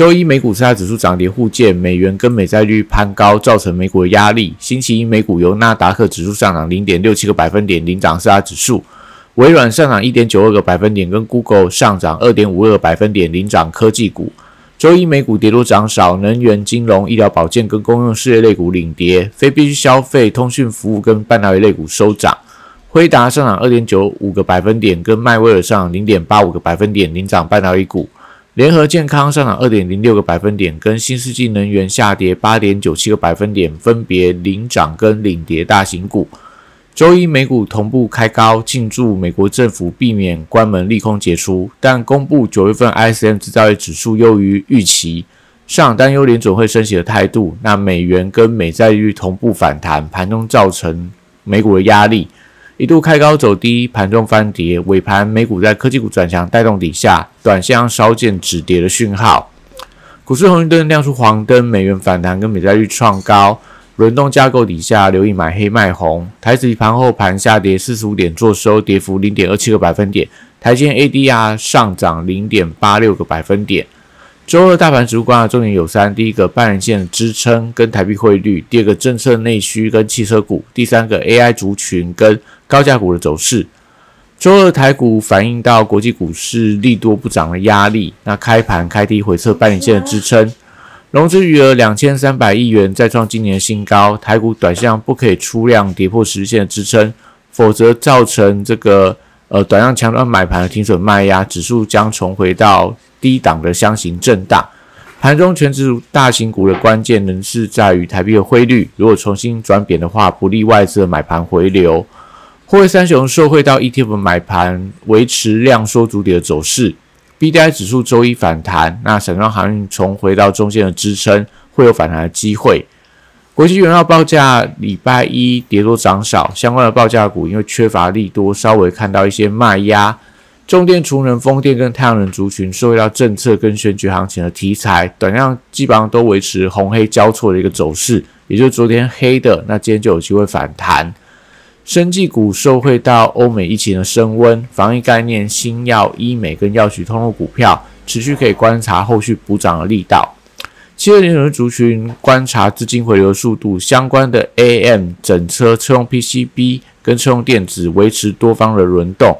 周一美股四大指数涨跌互见，美元跟美债率攀高，造成美股的压力。星期一美股由纳达克指数上涨零点六七个百分点，领涨四大指数；微软上涨一点九二个百分点，跟 Google 上涨二点五二个百分点，领涨科技股。周一美股跌多涨少，能源、金融、医疗保健跟公用事业类股领跌，非必需消费、通讯服务跟半导体类股收涨。辉达上涨二点九五个百分点，跟迈威尔上涨零点八五个百分点，领涨半导体股。联合健康上涨二点零六个百分点，跟新世纪能源下跌八点九七个百分点，分别领涨跟领跌大型股。周一美股同步开高，庆祝美国政府避免关门利空解除，但公布九月份 ISM 制造业指数优于预期，上担忧联准会升息的态度。那美元跟美债率同步反弹，盘中造成美股的压力。一度开高走低，盘中翻跌，尾盘美股在科技股转强带动底下，短线稍见止跌的讯号。股市红绿灯亮出黄灯，美元反弹跟美债率创高，轮动架构底下留意买黑卖红。台指盘后盘下跌四十五点，做收跌幅零点二七个百分点。台积 ADR 上涨零点八六个百分点。周二大盘指数观察重点有三：第一个半年线支撑跟台币汇率；第二个政策内需跟汽车股；第三个 AI 族群跟高价股的走势。周二台股反映到国际股市利多不涨的压力，那开盘开低回测半年线的支撑，融资余额两千三百亿元再创今年新高。台股短线不可以出量跌破十日线的支撑，否则造成这个呃短量强端买盘的停损卖压，指数将重回到。低档的箱型震荡，盘中全指大型股的关键仍是在于台币的汇率，如果重新转贬的话，不利外资的买盘回流。货柜三雄受惠到 ETF 买盘，维持量缩主底的走势。BDI 指数周一反弹，那散装航运重回到中线的支撑，会有反弹的机会。国际原料报价礼拜一跌多涨少，相关的报价股因为缺乏利多，稍微看到一些卖压。重电、储能、风电跟太阳能族群受到政策跟选举行情的题材，短量基本上都维持红黑交错的一个走势，也就是昨天黑的，那今天就有机会反弹。生技股受惠到欧美疫情的升温，防疫概念、新药、医美跟药局通路股票持续可以观察后续补涨的力道。汽车零售族群观察资金回流速度，相关的 AM 整车、车用 PCB 跟车用电子维持多方的轮动。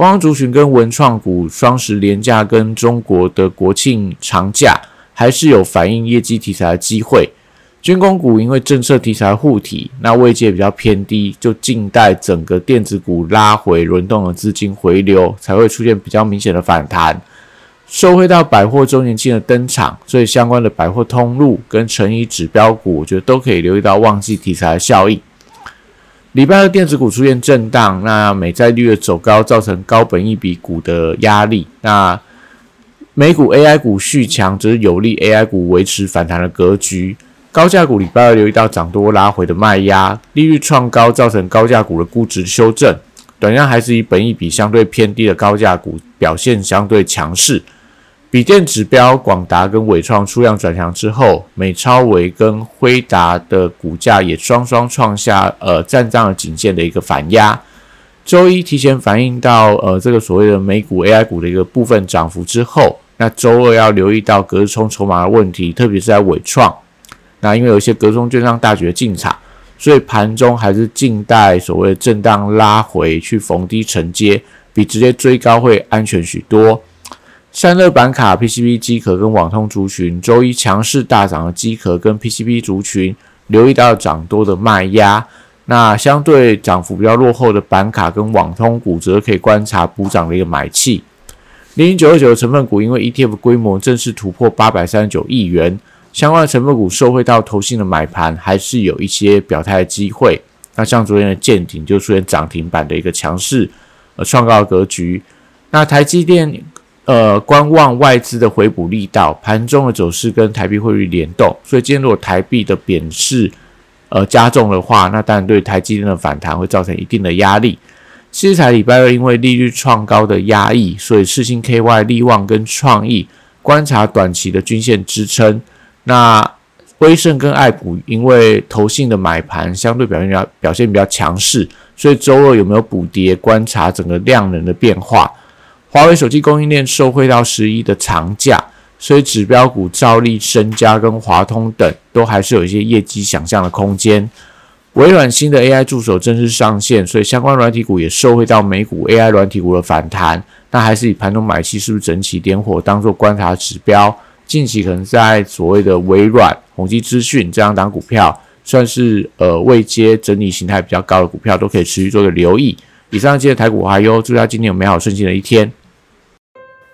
光族群跟文创股双十连假跟中国的国庆长假还是有反映业绩题材的机会。军工股因为政策题材护体，那位阶比较偏低，就静待整个电子股拉回轮动的资金回流，才会出现比较明显的反弹。受惠到百货周年庆的登场，所以相关的百货通路跟成衣指标股，我觉得都可以留意到旺季题材的效应。礼拜二电子股出现震荡，那美债率的走高造成高本益比股的压力。那美股 AI 股续强，则是有利 AI 股维持反弹的格局。高价股礼拜二留意到涨多拉回的卖压，利率创高造成高价股的估值修正。短量还是以本益比相对偏低的高价股表现相对强势。笔电指标广达跟伟创出量转强之后，美超维跟辉达的股价也双双创下呃站上了颈线的一个反压。周一提前反映到呃这个所谓的美股 AI 股的一个部分涨幅之后，那周二要留意到隔日冲筹码的问题，特别是在伟创。那因为有一些隔中券商大举进场，所以盘中还是静待所谓震荡拉回去逢低承接，比直接追高会安全许多。散热板卡、PCB 机壳跟网通族群，周一强势大涨的机壳跟 PCB 族群，留意到涨多的卖压。那相对涨幅比较落后的板卡跟网通股，则可以观察补涨的一个买气。零零九二九的成分股，因为 ETF 规模正式突破八百三十九亿元，相关的成分股受惠到投信的买盘，还是有一些表态的机会。那像昨天的舰艇就出现涨停板的一个强势呃创高格局。那台积电。呃观望外资的回补力道，盘中的走势跟台币汇率联动，所以今天如果台币的贬势呃加重的话，那当然对台积电的反弹会造成一定的压力。其实才礼拜二因为利率创高的压抑，所以世星 KY、利旺跟创意观察短期的均线支撑。那威盛跟爱普因为投信的买盘相对表现比较表现比较强势，所以周二有没有补跌？观察整个量能的变化。华为手机供应链受惠到十一的长假，所以指标股兆利、深嘉跟华通等都还是有一些业绩想象的空间。微软新的 AI 助手正式上线，所以相关软体股也受惠到美股 AI 软体股的反弹。那还是以盘中买气是不是整齐点火当做观察指标？近期可能在所谓的微软、宏基资讯这样档股票，算是呃未接整理形态比较高的股票，都可以持续做个留意。以上今天台股还有，祝大家今天有美好顺心的一天。